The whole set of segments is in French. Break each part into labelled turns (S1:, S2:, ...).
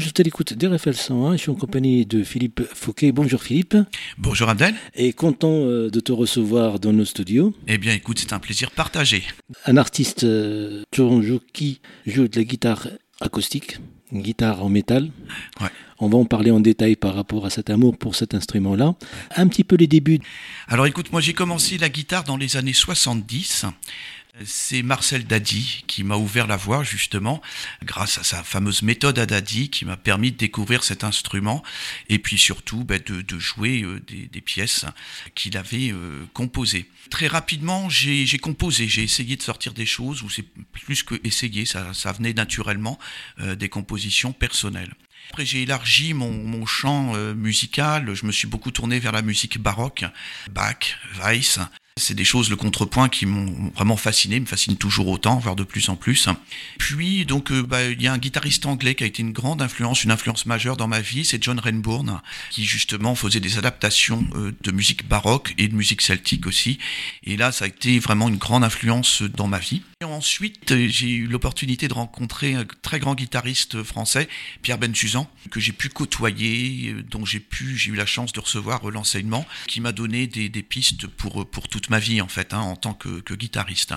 S1: Je suis à l'écoute d'RFL 101. Je suis en compagnie de Philippe Fouquet. Bonjour Philippe.
S2: Bonjour Abdel.
S1: Et content euh, de te recevoir dans nos studios.
S2: Eh bien écoute, c'est un plaisir partagé.
S1: Un artiste euh, qui joue de la guitare acoustique, une guitare en métal.
S2: Ouais.
S1: On va en parler en détail par rapport à cet amour pour cet instrument-là. Un petit peu les débuts.
S2: Alors écoute, moi j'ai commencé la guitare dans les années 70. C'est Marcel Dadi qui m'a ouvert la voie justement grâce à sa fameuse méthode à Dadi qui m'a permis de découvrir cet instrument et puis surtout ben, de, jouer euh, des, des, pièces qu'il avait euh, composées. Très rapidement j'ai composé, j'ai essayé de sortir des choses où c'est plus que essayer, ça, ça venait naturellement euh, des compositions personnelles. Après, j'ai élargi mon, mon champ euh, musical. Je me suis beaucoup tourné vers la musique baroque, Bach, Weiss, c'est des choses, le contrepoint, qui m'ont vraiment fasciné, me fascine toujours autant, voire de plus en plus. Puis, donc, euh, bah, il y a un guitariste anglais qui a été une grande influence, une influence majeure dans ma vie, c'est John Renbourn, qui justement faisait des adaptations euh, de musique baroque et de musique celtique aussi. Et là, ça a été vraiment une grande influence dans ma vie. Ensuite, euh, j'ai eu l'opportunité de rencontrer un très grand guitariste français, Pierre Bensuzan, que j'ai pu côtoyer, dont j'ai pu, j'ai eu la chance de recevoir l'enseignement, qui m'a donné des, des pistes pour, pour toute ma vie en fait, hein, en tant que, que guitariste.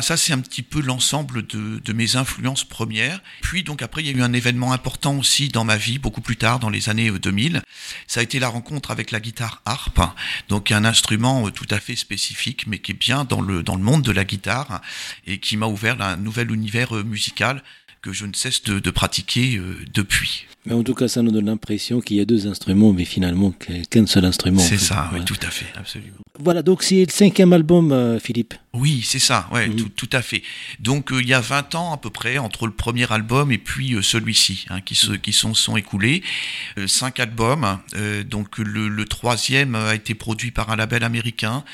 S2: Ça, c'est un petit peu l'ensemble de, de, mes influences premières. Puis, donc, après, il y a eu un événement important aussi dans ma vie, beaucoup plus tard, dans les années 2000. Ça a été la rencontre avec la guitare harpe. Donc, un instrument tout à fait spécifique, mais qui est bien dans le, dans le monde de la guitare et qui m'a ouvert un nouvel univers musical que je ne cesse de, de pratiquer euh, depuis.
S1: Mais en tout cas, ça nous donne l'impression qu'il y a deux instruments, mais finalement qu'un seul instrument.
S2: C'est ça, oui, tout à fait, absolument.
S1: Voilà, donc c'est le cinquième album, euh, Philippe.
S2: Oui, c'est ça, ouais, mmh. tout, tout, à fait. Donc euh, il y a 20 ans à peu près entre le premier album et puis euh, celui-ci, hein, qui se qui sont sont écoulés. Cinq albums. Donc le, le, troisième a été produit par un label américain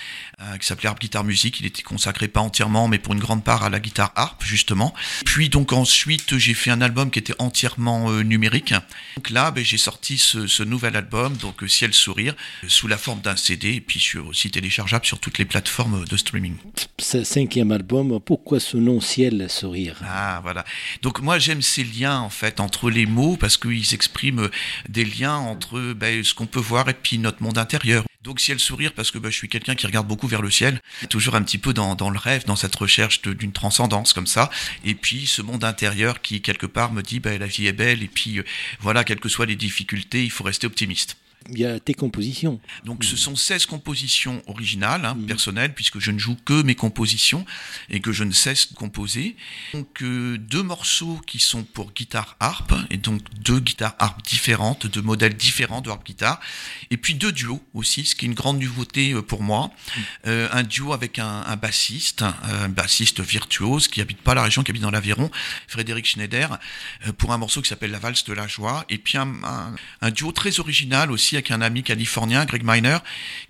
S2: qui s'appelait Harp Guitar Music. Il était consacré pas entièrement, mais pour une grande part à la guitare harp justement. Puis donc ensuite j'ai fait un album qui était entièrement numérique. Donc là, ben, j'ai sorti ce, ce, nouvel album, donc Ciel Sourire, sous la forme d'un CD et puis sur, aussi téléchargeable sur toutes les plateformes de streaming
S1: cinquième album, pourquoi ce nom Ciel Sourire?
S2: Ah voilà. Donc moi j'aime ces liens en fait entre les mots parce qu'ils expriment des liens entre ben, ce qu'on peut voir et puis notre monde intérieur. Donc ciel sourire parce que ben, je suis quelqu'un qui regarde beaucoup vers le ciel, toujours un petit peu dans, dans le rêve, dans cette recherche d'une transcendance comme ça. Et puis ce monde intérieur qui quelque part me dit ben, la vie est belle et puis euh, voilà, quelles que soient les difficultés, il faut rester optimiste
S1: il y a tes compositions.
S2: Donc ce sont 16 compositions originales, hein, mmh. personnelles, puisque je ne joue que mes compositions et que je ne cesse de composer. Donc euh, deux morceaux qui sont pour guitare harpe, et donc deux guitares harpe différentes, deux modèles différents de harpe guitare, et puis deux duos aussi, ce qui est une grande nouveauté euh, pour moi. Mmh. Euh, un duo avec un, un, bassiste, un bassiste virtuose qui habite pas la région, qui habite dans l'Aveyron, Frédéric Schneider, pour un morceau qui s'appelle La valse de la joie, et puis un, un, un duo très original aussi avec un ami californien, Greg Miner,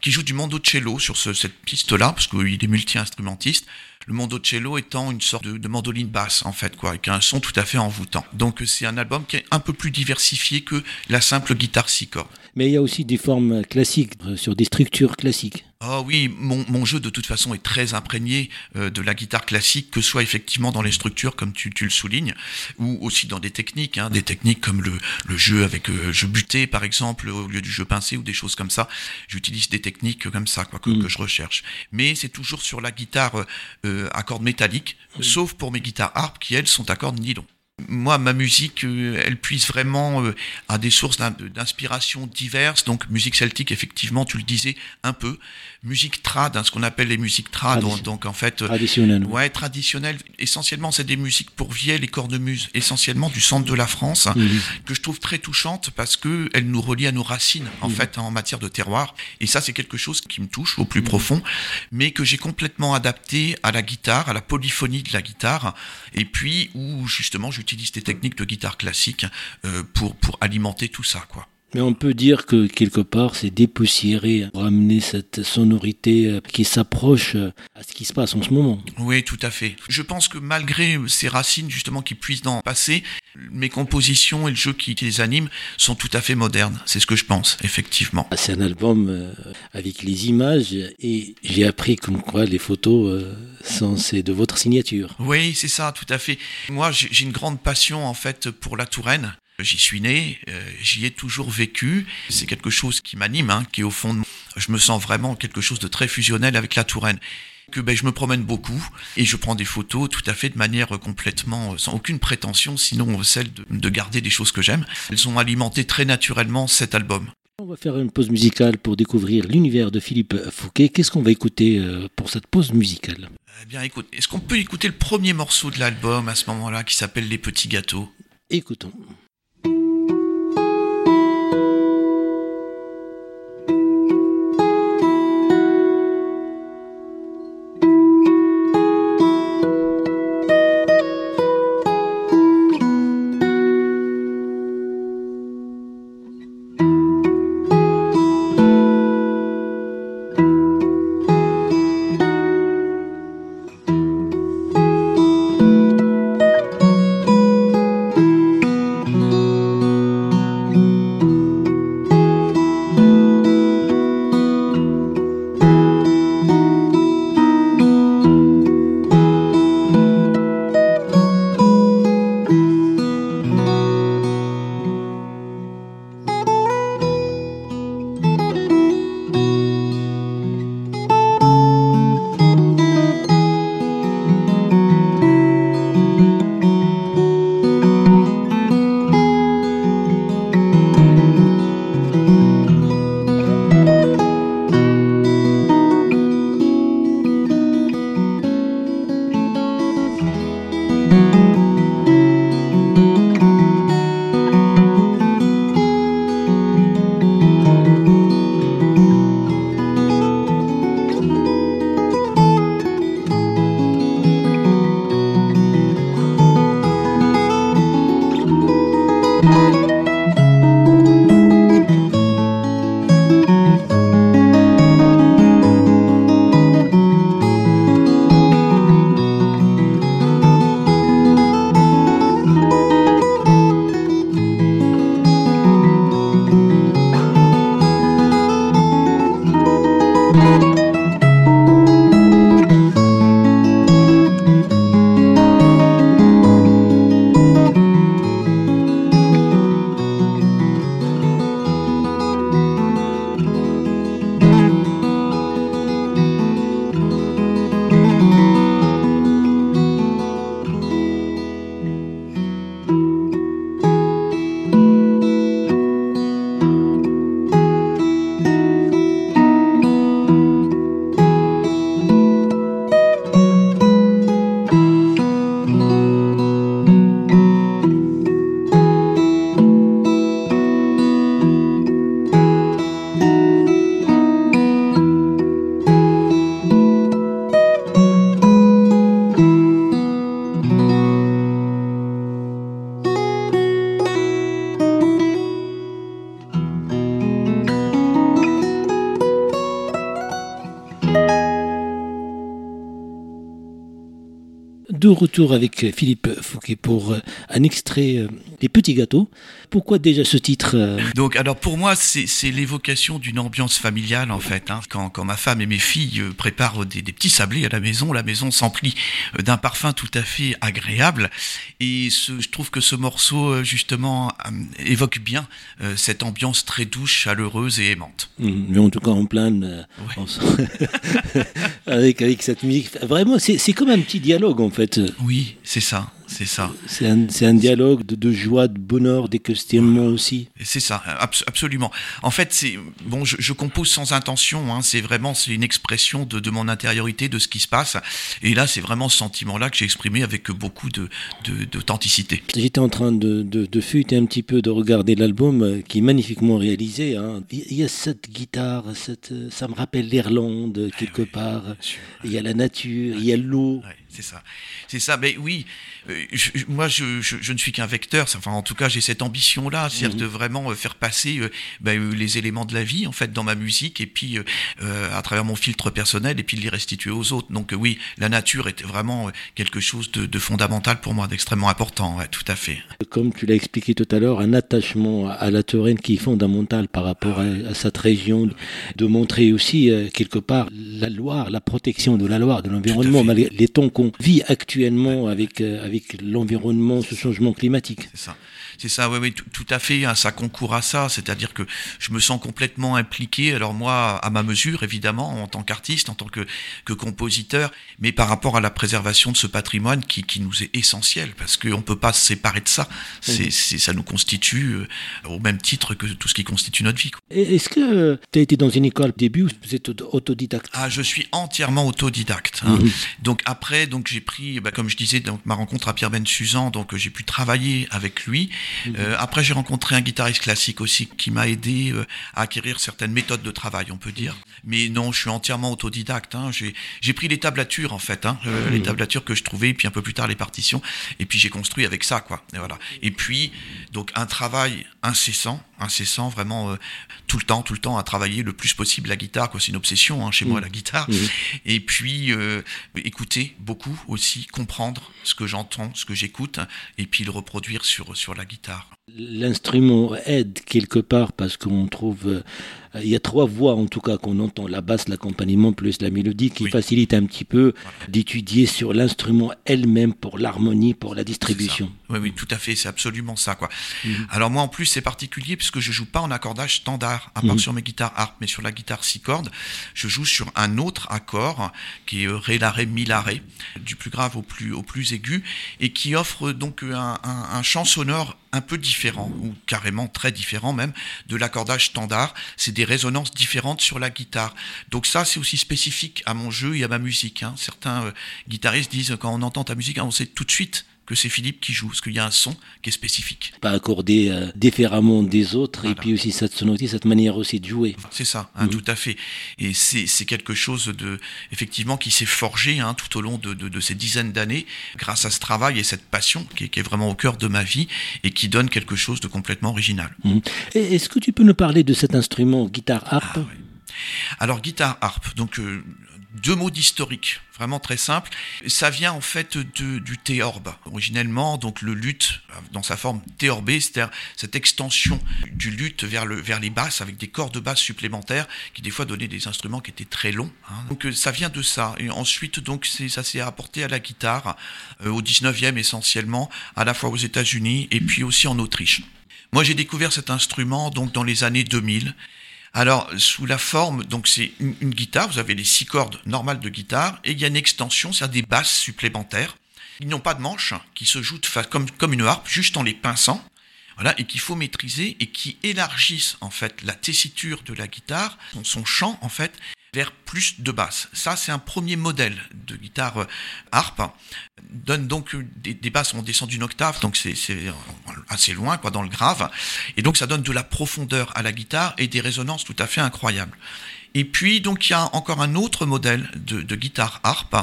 S2: qui joue du mandocello sur ce, cette piste-là, parce qu'il est multi-instrumentiste. Le mandocello étant une sorte de, de, mandoline basse, en fait, quoi, avec un son tout à fait envoûtant. Donc c'est un album qui est un peu plus diversifié que la simple guitare six cordes.
S1: Mais il y a aussi des formes classiques, sur des structures classiques.
S2: Oh oui, mon, mon, jeu de toute façon est très imprégné euh, de la guitare classique, que ce soit effectivement dans les structures comme tu, tu le soulignes, ou aussi dans des techniques, hein, des techniques comme le, le jeu avec euh, jeu buté par exemple au lieu du jeu pincé ou des choses comme ça. J'utilise des techniques comme ça quoi que, mmh. que je recherche. Mais c'est toujours sur la guitare euh, à cordes métalliques, mmh. sauf pour mes guitares harp qui elles sont à cordes nylon. Moi, ma musique, euh, elle puise vraiment euh, à des sources d'inspiration diverses. Donc, musique celtique, effectivement, tu le disais un peu. Musique trad, hein, ce qu'on appelle les musiques trad.
S1: Tradition.
S2: Donc, en fait,
S1: traditionnelle.
S2: Ouais, traditionnelle. Essentiellement, c'est des musiques pour vielle et cornemuse, essentiellement du centre de la France,
S1: Mhm.
S2: mmh. que je trouve très touchante parce que elle nous relie à nos racines, en mmh. fait, en matière de terroir. Et ça, c'est quelque chose qui me touche au plus mmh. profond, mais que j'ai complètement adapté à la guitare, à la polyphonie de la guitare, et puis où justement j'utilise des techniques de guitare classique euh, pour pour alimenter tout ça, quoi.
S1: Mais on peut dire que quelque part, c'est dépoussiérer, ramener cette sonorité euh, qui s'approche euh, à ce qui se passe en ce moment.
S2: Oui, tout à fait. Je pense que malgré ces racines justement qui puissent dans le passé, mes compositions et le jeu qui les anime sont tout à fait modernes. C'est ce que je pense, effectivement.
S1: C'est un album euh, avec les images et j'ai appris comme quoi les photos sont c'est de votre signature.
S2: Oui, c'est ça, tout à fait. Moi, j'ai une grande passion en fait pour la Touraine J'y suis né, j'y ai toujours vécu. C'est quelque chose qui m'anime, hein, qui est au fond de moi. Je me sens vraiment quelque chose de très fusionnel avec la Touraine que ben, je me promène beaucoup et je prends des photos tout à fait de manière complètement sans aucune prétention, sinon celle de, de garder des choses que j'aime. Elles ont alimenté très naturellement cet album.
S1: On va faire une pause musicale pour découvrir l'univers de Philippe Fouquet. Qu'est-ce qu'on va écouter euh, pour cette pause musicale?
S2: Eh bien, écoute, est-ce qu'on peut écouter le premier morceau de l'album à ce moment-là qui s'appelle Les Petits Gâteaux?
S1: Écoutons. De retour avec Philippe Fouquet pour euh, un extrait euh, Les Petits Gâteaux. Pourquoi déjà ce titre euh
S2: Donc, alors pour moi, c'est l'évocation d'une ambiance familiale en fait. Hein. Quand, quand, ma femme et mes filles préparent des, des, petits sablés à la maison, la maison s'emplit d'un parfum tout à fait agréable. Et ce, je trouve que ce morceau, justement, évoque bien cette ambiance très douce, chaleureuse et aimante.
S1: Mmh, mais en tout cas, en plein, ouais. avec, avec cette musique. Vraiment, c'est comme un petit dialogue en fait.
S2: Oui, c'est ça. C'est ça.
S1: C'est un, un, dialogue de, de, joie, de bonheur, des questionnements aussi.
S2: C'est ça, absolument. En fait, c'est bon, je, je, compose sans intention. Hein, c'est vraiment c'est une expression de, de, mon intériorité, de ce qui se passe. Et là, c'est vraiment ce sentiment-là que j'ai exprimé avec beaucoup de d'authenticité.
S1: J'étais en train de, de, de fuiter un petit peu, de regarder l'album euh, qui est magnifiquement réalisé. Hein. Il y a cette guitare, cette, ça me rappelle l'Irlande quelque ouais, part. Il y a la nature, il y a l'eau.
S2: C'est ça, c'est ça. Mais oui, je, moi, je, je, je, ne suis qu'un vecteur. Enfin, en tout cas, j'ai cette ambition-là, c'est-à-dire mmh. de vraiment faire passer euh, ben, les éléments de la vie, en fait, dans ma musique, et puis euh, à travers mon filtre personnel, et puis de les restituer aux autres. Donc euh, oui, la nature est vraiment quelque chose de, de fondamental pour moi, d'extrêmement important. Ouais, tout à fait.
S1: Comme tu l'as expliqué tout à l'heure, un attachement à la Touraine qui est fondamental par rapport à, à cette région, de montrer aussi quelque part la Loire, la protection de la Loire, de l'environnement, les temps qu'on vit actuellement avec, euh, avec l'environnement, ce changement climatique.
S2: Ça. C'est ça, oui, oui, tout, à fait. Hein, ça concourt à ça. C'est-à-dire que je me sens complètement impliqué. Alors moi, à ma mesure, évidemment, en tant qu'artiste, en tant que, que compositeur, mais par rapport à la préservation de ce patrimoine qui, qui nous est essentiel, parce qu'on ne peut pas se séparer de ça. C'est, ça nous constitue euh, au même titre que tout ce qui constitue notre vie.
S1: Est-ce que tu as été dans une école au début ou vous êtes autodidacte?
S2: Ah, je suis entièrement autodidacte. Hein. Mhm. Donc après, donc j'ai pris, bah, comme je disais, donc ma rencontre à Pierre Ben Suzan, donc j'ai pu travailler avec lui. Euh, après, j'ai rencontré un guitariste classique aussi qui m'a aidé euh, à acquérir certaines méthodes de travail, on peut dire. Mais non, je suis entièrement autodidacte. Hein. J'ai pris les tablatures en fait, hein, euh, les tablatures que je trouvais, puis un peu plus tard les partitions, et puis j'ai construit avec ça, quoi. Et voilà. Et puis donc un travail incessant, incessant, vraiment tout le temps, tout le temps à travailler le plus possible la guitare, quoi. C'est une obsession hein, chez moi la guitare. Et puis écouter beaucoup aussi, comprendre ce que j'entends, ce que j'écoute, et puis le reproduire sur sur la guitare.
S1: L'instrument aide quelque part parce qu'on trouve, euh, il y a trois voix en tout cas qu'on entend, la basse, l'accompagnement plus la mélodie qui facilite un petit peu d'étudier sur l'instrument elle-même pour l'harmonie, pour la distribution.
S2: Oui, oui, tout à fait, c'est absolument ça quoi. Mhm. Alors moi en plus c'est particulier puisque je joue pas en accordage standard, à part mhm. sur mes guitares harp, mais sur la guitare six cordes, je joue sur un autre accord qui est ré la ré mi la ré, du plus grave au plus au plus aigu et qui offre donc un, un, un chant sonore un peu différent, ou carrément très différent même, de l'accordage standard. C'est des résonances différentes sur la guitare. Donc ça, c'est aussi spécifique à mon jeu et à ma musique. Hein. Certains euh, guitaristes disent, quand on entend ta musique, on sait tout de suite que c'est Philippe qui joue, parce qu'il y a un son qui est spécifique.
S1: Pas accordé euh, différemment des autres, et puis aussi cette sonorité, cette manière aussi de jouer.
S2: C'est ça, hein, mhm. tout à fait. Et c'est quelque chose de, effectivement, qui s'est forgé hein, tout au long de, de, de ces dizaines d'années, grâce à ce travail et cette passion qui, qui, est vraiment au cœur de ma vie, et qui donne quelque chose de complètement original.
S1: Mhm. Est-ce que tu peux nous parler de cet instrument guitare harpe? Ah,
S2: Alors guitare harpe, donc euh, deux mots d'historique, vraiment très simple. Ça vient en fait de, du théorbe. Originellement, donc le luth, dans sa forme théorbée, c'est-à-dire cette extension du luth vers, le, vers les basses avec des cordes de basse supplémentaires qui des fois donnaient des instruments qui étaient très longs. Hein. Donc euh, ça vient de ça. Et ensuite, donc ça s'est apporté à la guitare euh, au 19e essentiellement, à la fois aux États-Unis et puis aussi en Autriche. Moi, j'ai découvert cet instrument donc dans les années 2000 alors, sous la forme, donc c'est une, guitare, vous avez les six cordes normales de guitare, et il y a une extension, c'est-à-dire des basses supplémentaires. Ils n'ont pas de manches, qui se jouent comme, une harpe, juste en les pinçant, voilà, et qu'il faut maîtriser, et qui élargissent en fait la tessiture de la guitare, son chant en fait, vers plus de basses. Ça, c'est un premier modèle de guitare euh, harpe. Donne donc des, des basses, on descend d'une octave, donc c'est assez loin, quoi, dans le grave. Et donc, ça donne de la profondeur à la guitare et des résonances tout à fait incroyables. Et puis, donc, il y a encore un autre modèle de, guitare harpe.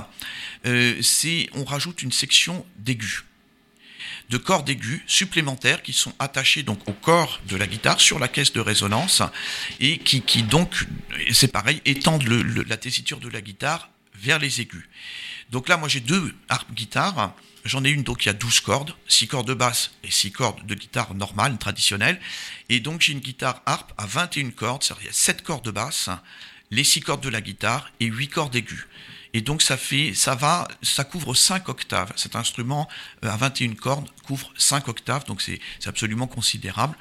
S2: Euh, c'est, on rajoute une section d'aigus de cordes aigus supplémentaires qui sont attachés donc au corps de la guitare sur la caisse de résonance et qui, qui donc, c'est pareil, étendent la tessiture de la guitare vers les aigus. Donc là, moi j'ai deux harpes guitares. J'en ai une donc il a 12 cordes, 6 cordes de basse et 6 cordes de guitare normale, traditionnelle. Et donc j'ai une guitare harpe à 21 cordes, c'est-à-dire il y a 7 cordes de basse, les 6 cordes de la guitare et 8 cordes aiguës. Et donc ça fait, ça va, ça couvre 5 octaves. Cet instrument euh, à 21 cordes couvre 5 octaves, donc c'est absolument considérable.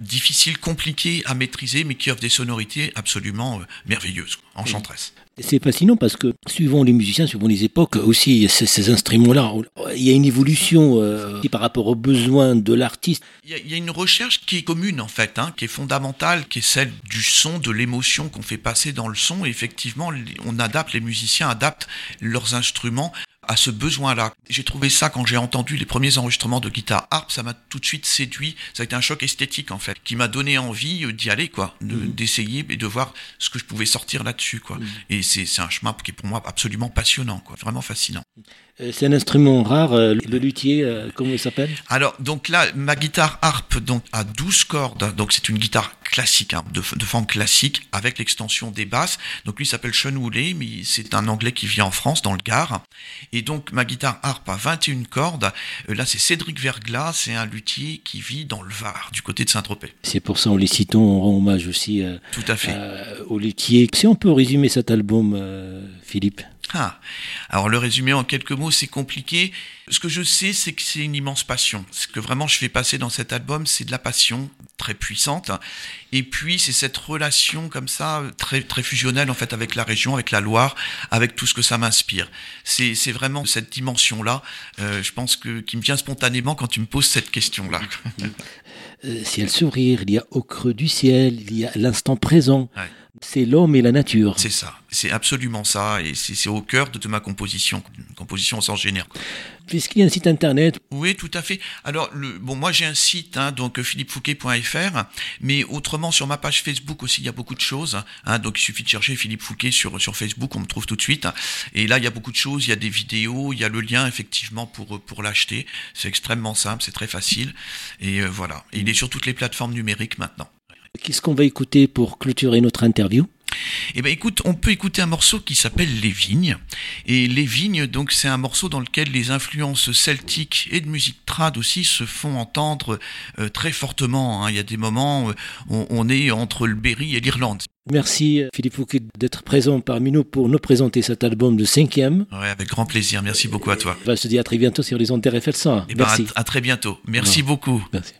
S2: Difficile, compliqué à maîtriser, mais qui offre des sonorités absolument euh, merveilleuses, enchanteresses.
S1: C'est fascinant parce que suivant les musiciens, suivant les époques aussi, ces, instruments-là, il y a une évolution euh, par rapport aux besoins de l'artiste.
S2: Il, y, a une recherche qui est commune en fait, hein, qui est fondamentale, qui est celle du son, de l'émotion qu'on fait passer dans le son. Effectivement, on adapte, les musiciens adaptent leurs instruments à ce besoin-là. J'ai trouvé ça quand j'ai entendu les premiers enregistrements de guitare harp, ça m'a tout de suite séduit. Ça a été un choc esthétique en fait, qui m'a donné envie euh, d'y aller, quoi, mhm. d'essayer et de voir ce que je pouvais sortir là-dessus, quoi. Mhm. Et c'est un chemin qui est pour moi absolument passionnant, quoi, vraiment fascinant.
S1: Euh, c'est un instrument rare, euh, le luthier, comment il s'appelle?
S2: Alors, donc là, ma guitare harp donc, a 12 cordes, donc c'est une guitare classique, hein, de, de, forme classique, avec l'extension des basses. Donc lui s'appelle Sean Woolley, mais c'est un anglais qui vit en France, dans le Gard. Et donc ma guitare harpe a 21 cordes. Euh, là c'est Cédric Verglas, c'est un luthier qui vit dans le Var, du côté de Saint-Tropez.
S1: C'est pour ça on les citons, on rend hommage aussi
S2: Tout à fait.
S1: au luthier. Si on peut résumer cet album, Philippe?
S2: Ah. Alors le résumé en quelques mots, c'est compliqué. Ce que je sais, c'est que c'est une immense passion. Ce que vraiment je fais passer dans cet album, c'est de la passion très puissante. Et puis c'est cette relation comme ça, très très fusionnelle en fait avec la région, avec la Loire, avec tout ce que ça m'inspire. C'est c'est vraiment cette dimension là. Euh, je pense que qui me vient spontanément quand tu me poses cette question là.
S1: Euh, ciel sourire, il y a au creux du ciel, il y a l'instant présent. C'est l'homme et la nature.
S2: C'est ça, c'est absolument ça, et c'est au cœur de, ma composition, composition au sens général.
S1: Puisqu'il y a un site internet.
S2: Oui, tout à fait. Alors, le, bon, moi j'ai un site, hein, donc philippefouquet.fr, mais autrement sur ma page Facebook aussi, il y a beaucoup de choses. Hein, donc il suffit de chercher Philippe Fouquet sur, sur Facebook, on me trouve tout de suite. Et là, il y a beaucoup de choses, il y a des vidéos, il y a le lien effectivement pour, pour l'acheter. C'est extrêmement simple, c'est très facile. Et euh, voilà, et il est sur toutes les plateformes numériques maintenant.
S1: Qu'est-ce qu'on va écouter pour clôturer notre interview?
S2: Eh ben écoute, on peut écouter un morceau qui s'appelle Les Vignes. Et Les Vignes, donc c'est un morceau dans lequel les influences celtiques et de musique trad aussi se font entendre euh, très fortement. Hein. Il y a des moments, où on, est entre le Berry et l'Irlande.
S1: Merci Philippe Fouquet d'être présent parmi nous pour nous présenter cet album de cinquième.
S2: Ouais, avec grand plaisir. Merci beaucoup à toi.
S1: On va se dire à très bientôt sur les ondes RFL 100.
S2: Eh ben, Merci. à, très bientôt. Merci beaucoup.
S1: Merci.